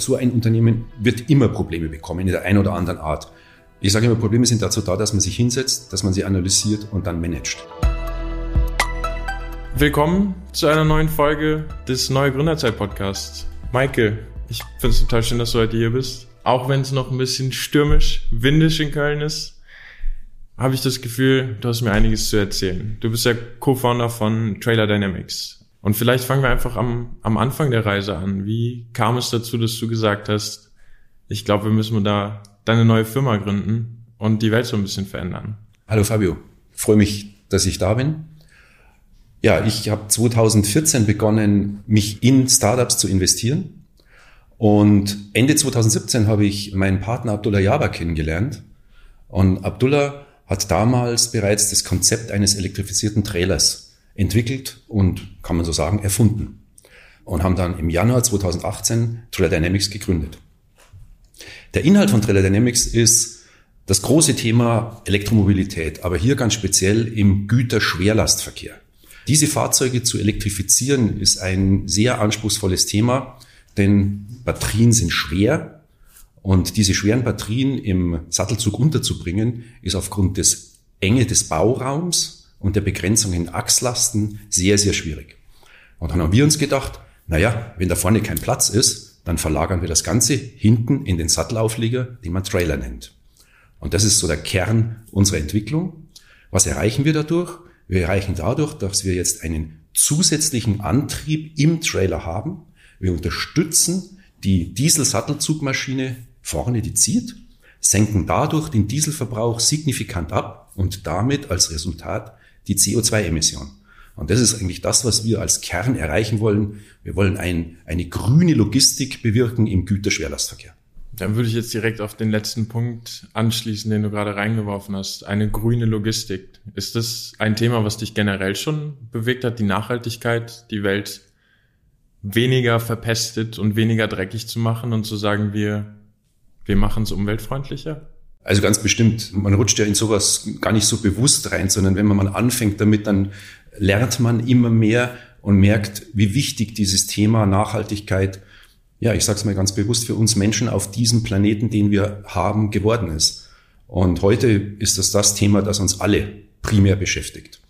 so ein Unternehmen wird immer Probleme bekommen, in der einen oder anderen Art. Ich sage immer, Probleme sind dazu da, dass man sich hinsetzt, dass man sie analysiert und dann managt. Willkommen zu einer neuen Folge des Neue Gründerzeit Podcasts. Michael, ich finde es total schön, dass du heute hier bist. Auch wenn es noch ein bisschen stürmisch, windisch in Köln ist, habe ich das Gefühl, du hast mir einiges zu erzählen. Du bist ja Co-Founder von Trailer Dynamics. Und vielleicht fangen wir einfach am, am Anfang der Reise an. Wie kam es dazu, dass du gesagt hast, ich glaube, wir müssen da deine neue Firma gründen und die Welt so ein bisschen verändern? Hallo Fabio, freue mich, dass ich da bin. Ja, ich habe 2014 begonnen, mich in Startups zu investieren. Und Ende 2017 habe ich meinen Partner Abdullah Jaba kennengelernt. Und Abdullah hat damals bereits das Konzept eines elektrifizierten Trailers entwickelt und, kann man so sagen, erfunden. Und haben dann im Januar 2018 Trailer Dynamics gegründet. Der Inhalt von Trailer Dynamics ist das große Thema Elektromobilität, aber hier ganz speziell im Güterschwerlastverkehr. Diese Fahrzeuge zu elektrifizieren ist ein sehr anspruchsvolles Thema, denn Batterien sind schwer und diese schweren Batterien im Sattelzug unterzubringen, ist aufgrund des Enge des Bauraums und der Begrenzung in Achslasten sehr, sehr schwierig. Und dann haben wir uns gedacht, naja, wenn da vorne kein Platz ist, dann verlagern wir das Ganze hinten in den Sattelauflieger, den man Trailer nennt. Und das ist so der Kern unserer Entwicklung. Was erreichen wir dadurch? Wir erreichen dadurch, dass wir jetzt einen zusätzlichen Antrieb im Trailer haben. Wir unterstützen die Diesel-Sattelzugmaschine vorne, die zieht, senken dadurch den Dieselverbrauch signifikant ab und damit als Resultat die CO2-Emission. Und das ist eigentlich das, was wir als Kern erreichen wollen. Wir wollen ein, eine grüne Logistik bewirken im Güterschwerlastverkehr. Dann würde ich jetzt direkt auf den letzten Punkt anschließen, den du gerade reingeworfen hast. Eine grüne Logistik. Ist das ein Thema, was dich generell schon bewegt hat, die Nachhaltigkeit, die Welt weniger verpestet und weniger dreckig zu machen und zu sagen, wir, wir machen es umweltfreundlicher? Also ganz bestimmt, man rutscht ja in sowas gar nicht so bewusst rein, sondern wenn man mal anfängt damit, dann lernt man immer mehr und merkt, wie wichtig dieses Thema Nachhaltigkeit, ja, ich sage es mal ganz bewusst, für uns Menschen auf diesem Planeten, den wir haben, geworden ist. Und heute ist das das Thema, das uns alle primär beschäftigt.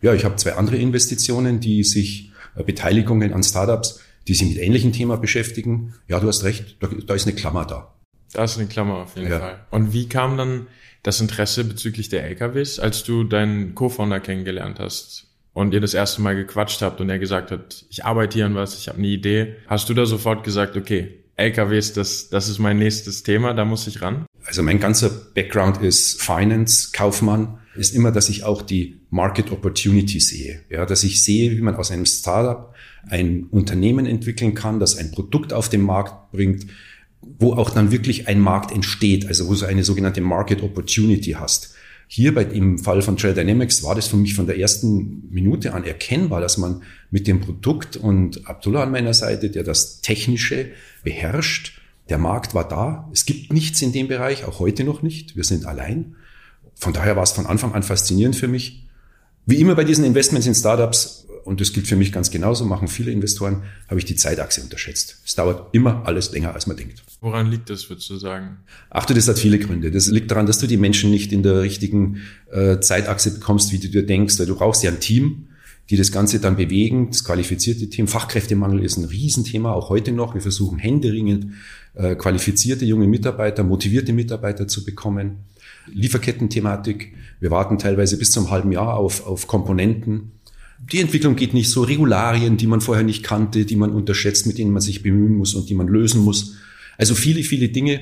Ja, ich habe zwei andere Investitionen, die sich äh, Beteiligungen an Startups, die sich mit ähnlichem Thema beschäftigen. Ja, du hast recht, da, da ist eine Klammer da. Da ist eine Klammer auf jeden ja. Fall. Und wie kam dann das Interesse bezüglich der LKWs, als du deinen Co-Founder kennengelernt hast und ihr das erste Mal gequatscht habt und er gesagt hat, ich arbeite hier an was, ich habe eine Idee. Hast du da sofort gesagt, okay, LKWs, das, das ist mein nächstes Thema, da muss ich ran? Also mein ganzer Background ist Finance, Kaufmann, ist immer, dass ich auch die Market Opportunity sehe. Ja, dass ich sehe, wie man aus einem Startup ein Unternehmen entwickeln kann, das ein Produkt auf den Markt bringt, wo auch dann wirklich ein Markt entsteht, also wo du eine sogenannte Market Opportunity hast. Hier bei, im Fall von Trail Dynamics war das für mich von der ersten Minute an erkennbar, dass man mit dem Produkt und Abdullah an meiner Seite, der das Technische beherrscht, der Markt war da. Es gibt nichts in dem Bereich, auch heute noch nicht. Wir sind allein. Von daher war es von Anfang an faszinierend für mich. Wie immer bei diesen Investments in Startups und das gilt für mich ganz genauso, machen viele Investoren, habe ich die Zeitachse unterschätzt. Es dauert immer alles länger, als man denkt. Woran liegt das, würdest du sagen? Ach du, das hat viele Gründe. Das liegt daran, dass du die Menschen nicht in der richtigen äh, Zeitachse bekommst, wie du dir denkst. Du brauchst ja ein Team, die das Ganze dann bewegen, das qualifizierte Team. Fachkräftemangel ist ein Riesenthema, auch heute noch. Wir versuchen händeringend äh, qualifizierte junge Mitarbeiter, motivierte Mitarbeiter zu bekommen. Lieferkettenthematik. Wir warten teilweise bis zum halben Jahr auf, auf Komponenten die Entwicklung geht nicht so. Regularien, die man vorher nicht kannte, die man unterschätzt, mit denen man sich bemühen muss und die man lösen muss. Also viele, viele Dinge.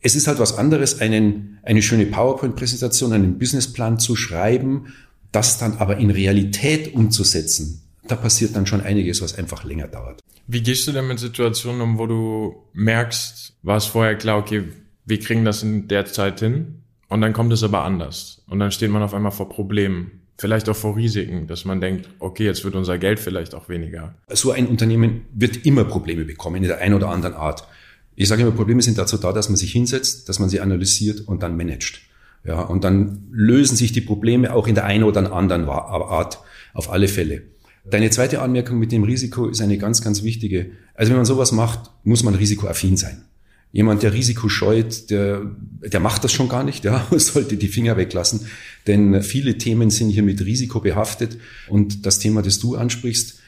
Es ist halt was anderes, einen, eine schöne PowerPoint-Präsentation, einen Businessplan zu schreiben, das dann aber in Realität umzusetzen. Da passiert dann schon einiges, was einfach länger dauert. Wie gehst du denn mit Situationen um, wo du merkst, war es vorher klar, okay, wir kriegen das in der Zeit hin und dann kommt es aber anders und dann steht man auf einmal vor Problemen vielleicht auch vor Risiken, dass man denkt, okay, jetzt wird unser Geld vielleicht auch weniger. So ein Unternehmen wird immer Probleme bekommen in der einen oder anderen Art. Ich sage immer, Probleme sind dazu da, dass man sich hinsetzt, dass man sie analysiert und dann managt. Ja, und dann lösen sich die Probleme auch in der einen oder anderen Art auf alle Fälle. Deine zweite Anmerkung mit dem Risiko ist eine ganz, ganz wichtige. Also wenn man sowas macht, muss man risikoaffin sein. Jemand, der Risiko scheut, der, der macht das schon gar nicht, ja, sollte die Finger weglassen. Denn viele Themen sind hier mit Risiko behaftet. Und das Thema, das du ansprichst,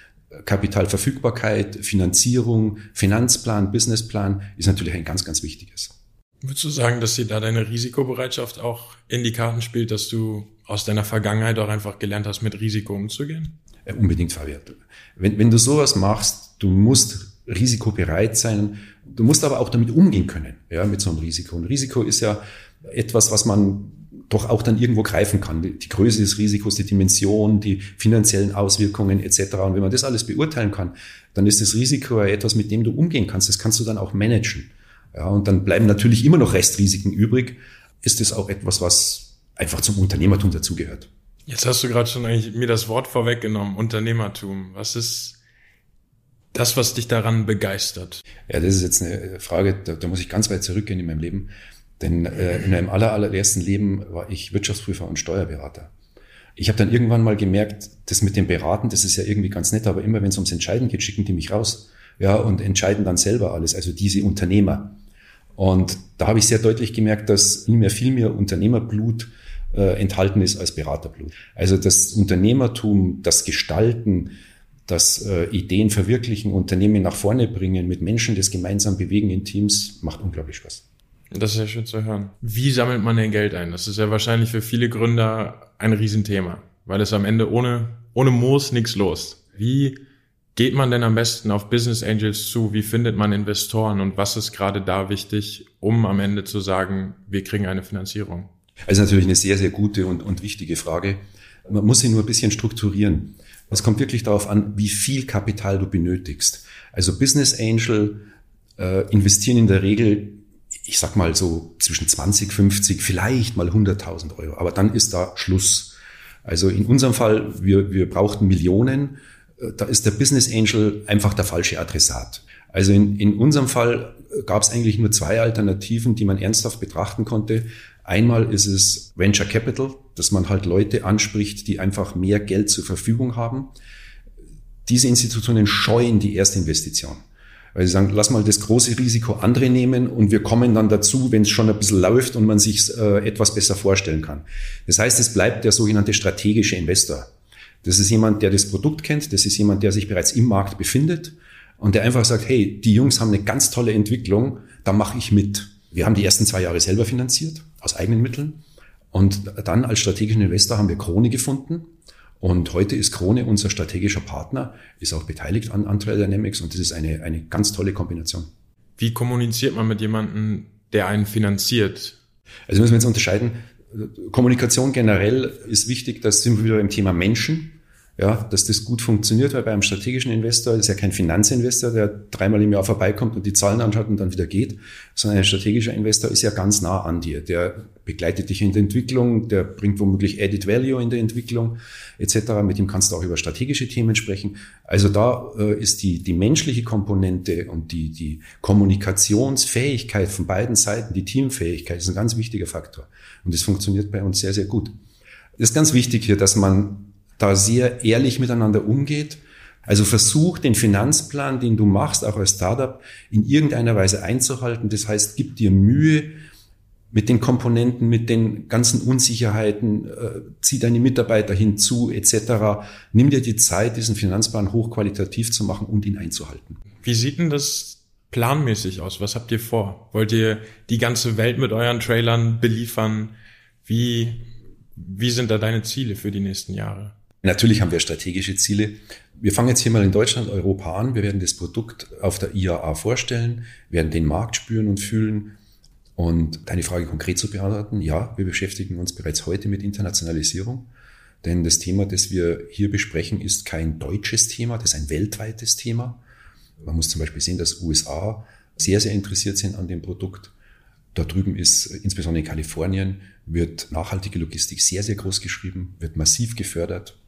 Kapitalverfügbarkeit, Finanzierung, Finanzplan, Businessplan, ist natürlich ein ganz, ganz wichtiges. Würdest du sagen, dass dir da deine Risikobereitschaft auch in die Karten spielt, dass du aus deiner Vergangenheit auch einfach gelernt hast, mit Risiko umzugehen? Ja, unbedingt, Fabian. Wenn, wenn du sowas machst, du musst risikobereit sein, du musst aber auch damit umgehen können, ja, mit so einem Risiko. Und Risiko ist ja etwas, was man doch auch dann irgendwo greifen kann. Die Größe des Risikos, die Dimension, die finanziellen Auswirkungen etc. Und wenn man das alles beurteilen kann, dann ist das Risiko ja etwas, mit dem du umgehen kannst. Das kannst du dann auch managen. Ja, und dann bleiben natürlich immer noch Restrisiken übrig. Ist das auch etwas, was einfach zum Unternehmertum dazugehört? Jetzt hast du gerade schon eigentlich mir das Wort vorweggenommen, Unternehmertum. Was ist das, was dich daran begeistert? Ja, das ist jetzt eine Frage, da, da muss ich ganz weit zurückgehen in meinem Leben. Denn äh, in meinem aller, allerersten Leben war ich Wirtschaftsprüfer und Steuerberater. Ich habe dann irgendwann mal gemerkt, das mit dem Beraten, das ist ja irgendwie ganz nett, aber immer wenn es ums Entscheiden geht, schicken die mich raus. Ja, und entscheiden dann selber alles, also diese Unternehmer. Und da habe ich sehr deutlich gemerkt, dass in mir viel mehr Unternehmerblut äh, enthalten ist als Beraterblut. Also das Unternehmertum, das Gestalten, das äh, Ideen verwirklichen, Unternehmen nach vorne bringen, mit Menschen das gemeinsam bewegen in Teams, macht unglaublich Spaß. Das ist ja schön zu hören. Wie sammelt man denn Geld ein? Das ist ja wahrscheinlich für viele Gründer ein Riesenthema, weil es am Ende ohne, ohne Moos nichts los. Wie geht man denn am besten auf Business Angels zu? Wie findet man Investoren und was ist gerade da wichtig, um am Ende zu sagen, wir kriegen eine Finanzierung? Also natürlich eine sehr, sehr gute und, und wichtige Frage. Man muss sie nur ein bisschen strukturieren. Es kommt wirklich darauf an, wie viel Kapital du benötigst. Also Business Angel äh, investieren in der Regel, ich sag mal so zwischen 20, 50, vielleicht mal 100.000 Euro. Aber dann ist da Schluss. Also in unserem Fall, wir, wir brauchten Millionen äh, da ist der Business Angel einfach der falsche Adressat. Also in, in unserem Fall äh, gab es eigentlich nur zwei Alternativen, die man ernsthaft betrachten konnte. Einmal ist es Venture Capital, dass man halt Leute anspricht, die einfach mehr Geld zur Verfügung haben. Diese Institutionen scheuen die erste Investition. Weil sie sagen, lass mal das große Risiko andere nehmen und wir kommen dann dazu, wenn es schon ein bisschen läuft und man sich äh, etwas besser vorstellen kann. Das heißt, es bleibt der sogenannte strategische Investor. Das ist jemand, der das Produkt kennt, das ist jemand, der sich bereits im Markt befindet und der einfach sagt, hey, die Jungs haben eine ganz tolle Entwicklung, da mache ich mit. Wir haben die ersten zwei Jahre selber finanziert, aus eigenen Mitteln. Und dann als strategischen Investor haben wir Krone gefunden. Und heute ist Krone unser strategischer Partner, ist auch beteiligt an, an Dynamics und das ist eine, eine ganz tolle Kombination. Wie kommuniziert man mit jemandem, der einen finanziert? Also müssen wir jetzt unterscheiden. Kommunikation generell ist wichtig, da sind wir wieder im Thema Menschen ja, dass das gut funktioniert, weil bei einem strategischen Investor ist ja kein Finanzinvestor, der dreimal im Jahr vorbeikommt und die Zahlen anschaut und dann wieder geht, sondern ein strategischer Investor ist ja ganz nah an dir. Der begleitet dich in der Entwicklung, der bringt womöglich Added Value in der Entwicklung etc. Mit ihm kannst du auch über strategische Themen sprechen. Also da äh, ist die, die menschliche Komponente und die, die Kommunikationsfähigkeit von beiden Seiten, die Teamfähigkeit ist ein ganz wichtiger Faktor. Und das funktioniert bei uns sehr, sehr gut. Das ist ganz wichtig hier, dass man da sehr ehrlich miteinander umgeht. Also versuch den Finanzplan, den du machst, auch als Startup, in irgendeiner Weise einzuhalten. Das heißt, gib dir Mühe mit den Komponenten, mit den ganzen Unsicherheiten, äh, zieh deine Mitarbeiter hinzu, etc. Nimm dir die Zeit, diesen Finanzplan hochqualitativ zu machen und ihn einzuhalten. Wie sieht denn das planmäßig aus? Was habt ihr vor? Wollt ihr die ganze Welt mit euren Trailern beliefern? Wie, wie sind da deine Ziele für die nächsten Jahre? Natürlich haben wir strategische Ziele. Wir fangen jetzt hier mal in Deutschland, Europa an. Wir werden das Produkt auf der IAA vorstellen, werden den Markt spüren und fühlen. Und deine Frage konkret zu beantworten, ja, wir beschäftigen uns bereits heute mit Internationalisierung. Denn das Thema, das wir hier besprechen, ist kein deutsches Thema, das ist ein weltweites Thema. Man muss zum Beispiel sehen, dass USA sehr, sehr interessiert sind an dem Produkt. Da drüben ist, insbesondere in Kalifornien, wird nachhaltige Logistik sehr, sehr groß geschrieben, wird massiv gefördert.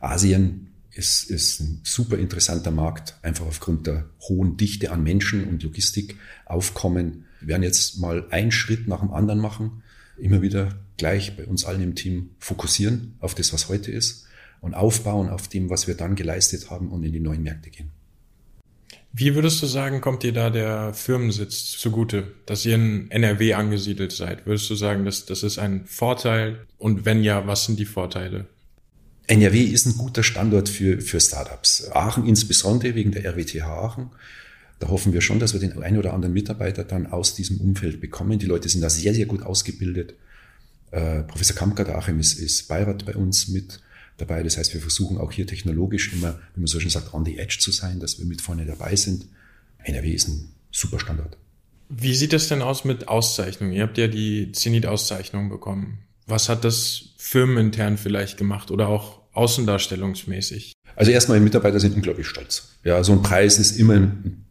Asien ist, ist ein super interessanter Markt, einfach aufgrund der hohen Dichte an Menschen und Logistikaufkommen. Wir werden jetzt mal einen Schritt nach dem anderen machen, immer wieder gleich bei uns allen im Team fokussieren auf das, was heute ist. und aufbauen auf dem, was wir dann geleistet haben und in die neuen Märkte gehen. Wie würdest du sagen, kommt dir da der Firmensitz zugute, dass ihr in NRW angesiedelt seid? Würdest du sagen, dass das ist ein Vorteil? Und wenn ja, was sind die Vorteile? NRW ist ein guter Standort für, für Startups. Aachen insbesondere wegen der RWTH Aachen. Da hoffen wir schon, dass wir den einen oder anderen Mitarbeiter dann aus diesem Umfeld bekommen. Die Leute sind da sehr, sehr gut ausgebildet. Äh, Professor Kampka der Achim ist, ist Beirat bei uns mit dabei. Das heißt, wir versuchen auch hier technologisch immer, wie man so schön sagt, on the edge zu sein, dass wir mit vorne dabei sind. NRW ist ein super Standort. Wie sieht das denn aus mit Auszeichnungen? Ihr habt ja die Zenit-Auszeichnung bekommen. Was hat das firmenintern vielleicht gemacht oder auch außendarstellungsmäßig? Also erstmal, die Mitarbeiter sind unglaublich stolz. Ja, so ein Preis ist immer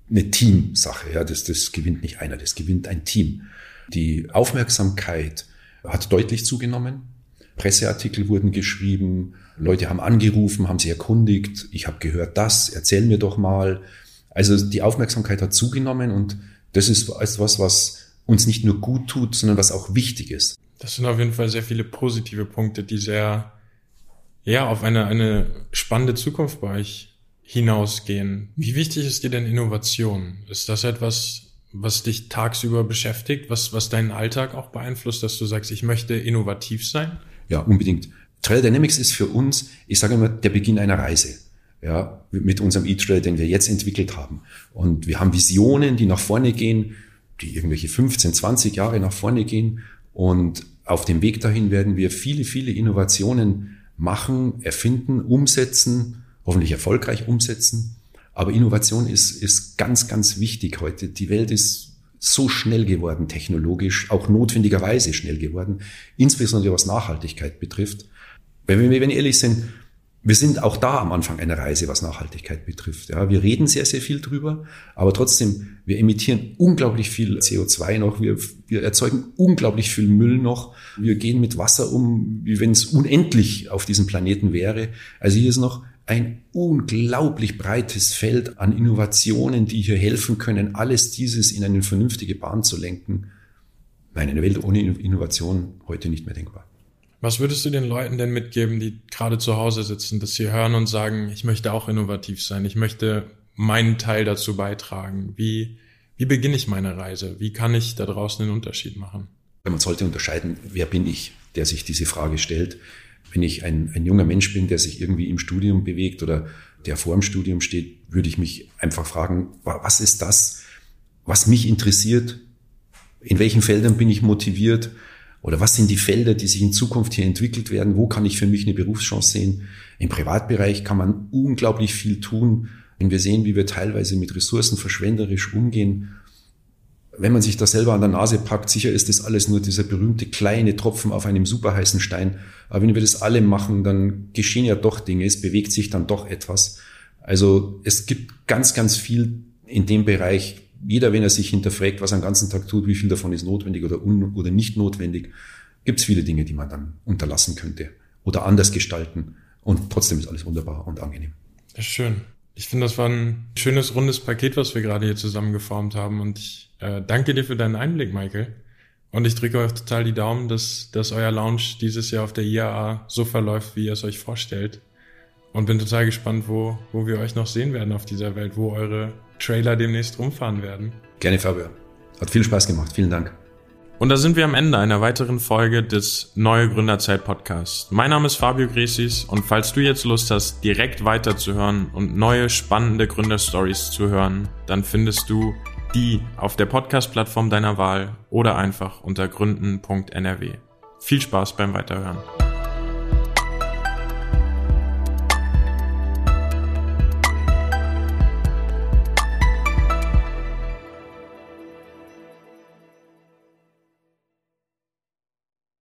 eine Teamsache. Ja, das, das gewinnt nicht einer, das gewinnt ein Team. Die Aufmerksamkeit hat deutlich zugenommen. Presseartikel wurden geschrieben, Leute haben angerufen, haben sich erkundigt, ich habe gehört das, erzähl mir doch mal. Also die Aufmerksamkeit hat zugenommen und das ist etwas, was uns nicht nur gut tut, sondern was auch wichtig ist. Das sind auf jeden Fall sehr viele positive Punkte, die sehr, ja, auf eine, eine spannende Zukunft bei euch hinausgehen. Wie wichtig ist dir denn Innovation? Ist das etwas, was dich tagsüber beschäftigt, was, was deinen Alltag auch beeinflusst, dass du sagst, ich möchte innovativ sein? Ja, unbedingt. Trail Dynamics ist für uns, ich sage immer, der Beginn einer Reise. Ja, mit unserem E-Trail, den wir jetzt entwickelt haben. Und wir haben Visionen, die nach vorne gehen, die irgendwelche 15, 20 Jahre nach vorne gehen. Und auf dem Weg dahin werden wir viele, viele Innovationen machen, erfinden, umsetzen, hoffentlich erfolgreich umsetzen. Aber Innovation ist, ist ganz, ganz wichtig heute. Die Welt ist so schnell geworden, technologisch, auch notwendigerweise schnell geworden, insbesondere was Nachhaltigkeit betrifft. Wenn wir, wenn wir ehrlich sind, wir sind auch da am Anfang einer Reise, was Nachhaltigkeit betrifft. Ja, wir reden sehr, sehr viel drüber, aber trotzdem, wir emittieren unglaublich viel CO2 noch, wir, wir erzeugen unglaublich viel Müll noch, wir gehen mit Wasser um, wie wenn es unendlich auf diesem Planeten wäre. Also hier ist noch ein unglaublich breites Feld an Innovationen, die hier helfen können, alles dieses in eine vernünftige Bahn zu lenken. Nein, eine Welt ohne Innovation heute nicht mehr denkbar. Was würdest du den Leuten denn mitgeben, die gerade zu Hause sitzen, dass sie hören und sagen, ich möchte auch innovativ sein, ich möchte meinen Teil dazu beitragen? Wie, wie beginne ich meine Reise? Wie kann ich da draußen einen Unterschied machen? Man sollte unterscheiden, wer bin ich, der sich diese Frage stellt wenn ich ein, ein junger Mensch bin, der sich irgendwie im Studium bewegt oder der vor dem Studium steht, würde ich mich einfach fragen, was ist das, was mich interessiert? In welchen Feldern bin ich motiviert? Oder was sind die Felder, die sich in Zukunft hier entwickelt werden? Wo kann ich für mich eine Berufschance sehen? Im Privatbereich kann man unglaublich viel tun. Wenn wir sehen, wie wir teilweise mit Ressourcen verschwenderisch umgehen, wenn man sich da selber an der Nase packt, sicher ist das alles nur dieser berühmte kleine Tropfen auf einem superheißen Stein. Aber wenn wir das alle machen, dann geschehen ja doch Dinge, es bewegt sich dann doch etwas. Also es gibt ganz, ganz viel in dem Bereich. Jeder, wenn er sich hinterfragt, was er den ganzen Tag tut, wie viel davon ist notwendig oder, un oder nicht notwendig, gibt es viele Dinge, die man dann unterlassen könnte oder anders gestalten. Und trotzdem ist alles wunderbar und angenehm. Das ist schön. Ich finde, das war ein schönes, rundes Paket, was wir gerade hier zusammengeformt haben. Und ich äh, danke dir für deinen Einblick, Michael. Und ich drücke euch total die Daumen, dass, dass euer Launch dieses Jahr auf der IAA so verläuft, wie ihr es euch vorstellt. Und bin total gespannt, wo, wo wir euch noch sehen werden auf dieser Welt, wo eure Trailer demnächst rumfahren werden. Gerne, Fabio. Hat viel Spaß gemacht. Vielen Dank. Und da sind wir am Ende einer weiteren Folge des Neue Gründerzeit Podcasts. Mein Name ist Fabio Gresis und falls du jetzt Lust hast, direkt weiterzuhören und neue spannende Gründerstories zu hören, dann findest du die auf der Podcast-Plattform deiner Wahl oder einfach unter gründen.nrw. Viel Spaß beim Weiterhören.